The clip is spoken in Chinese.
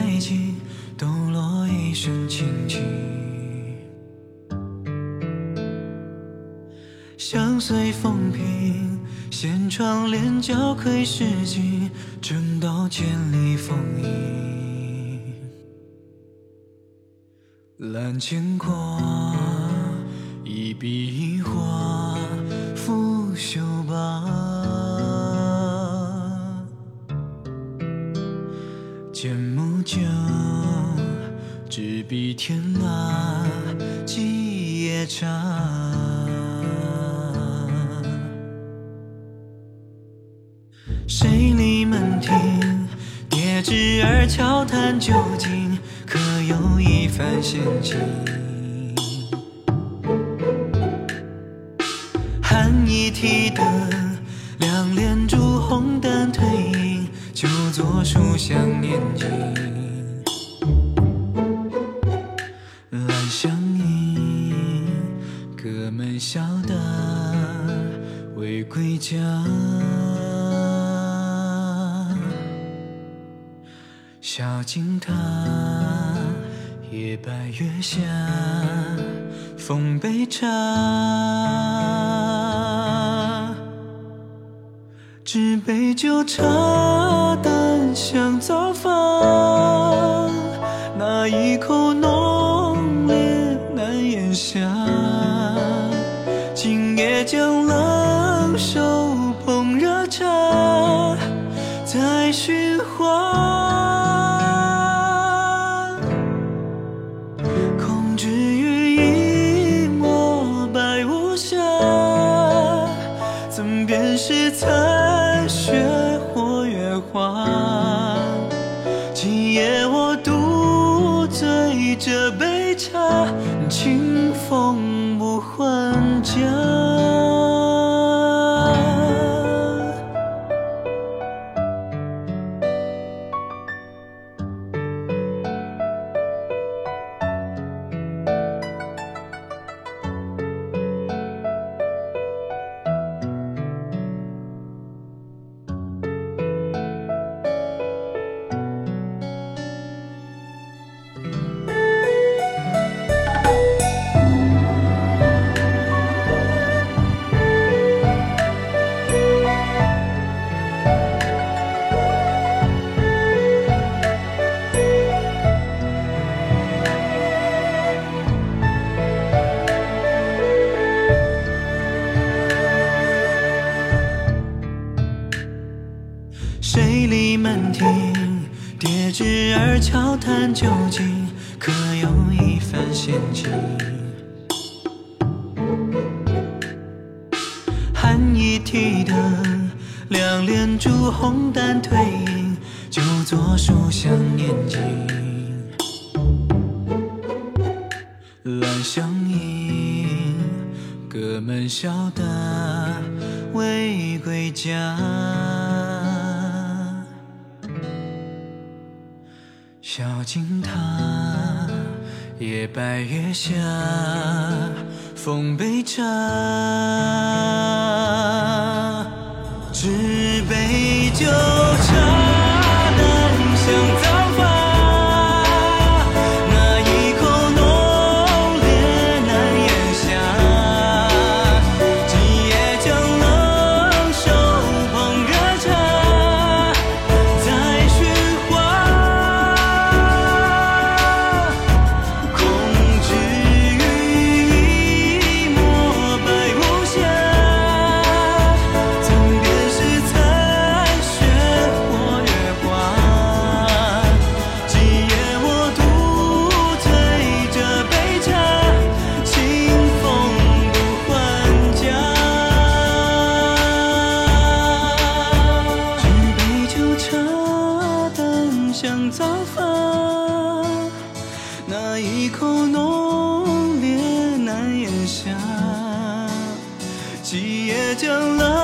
线太紧，抖落一身清气。相随风平，掀窗帘角窥世境，争道千里风影。揽牵挂，一笔一画，拂袖罢。酒，执笔天蜡，几夜茶。水里门庭，叠纸儿悄谈究竟，可有一番闲情？寒衣提灯，两帘烛红灯，坐书香念经。兰香盈，隔门小打，未归家。小径塔，夜白月下，奉杯茶。纸杯酒茶，淡香早放，那一口浓烈难咽下。今夜将冷手捧热茶，再寻花。空知于一抹白无瑕，怎辨是残雪或月华 just 悄谈究竟，可有一番闲情？寒衣提灯，两帘烛红丹褪影，就坐书香念经。兰香盈，隔门笑答，未归家。小径塔，夜白月下，奉杯茶。纸杯酒今夜将冷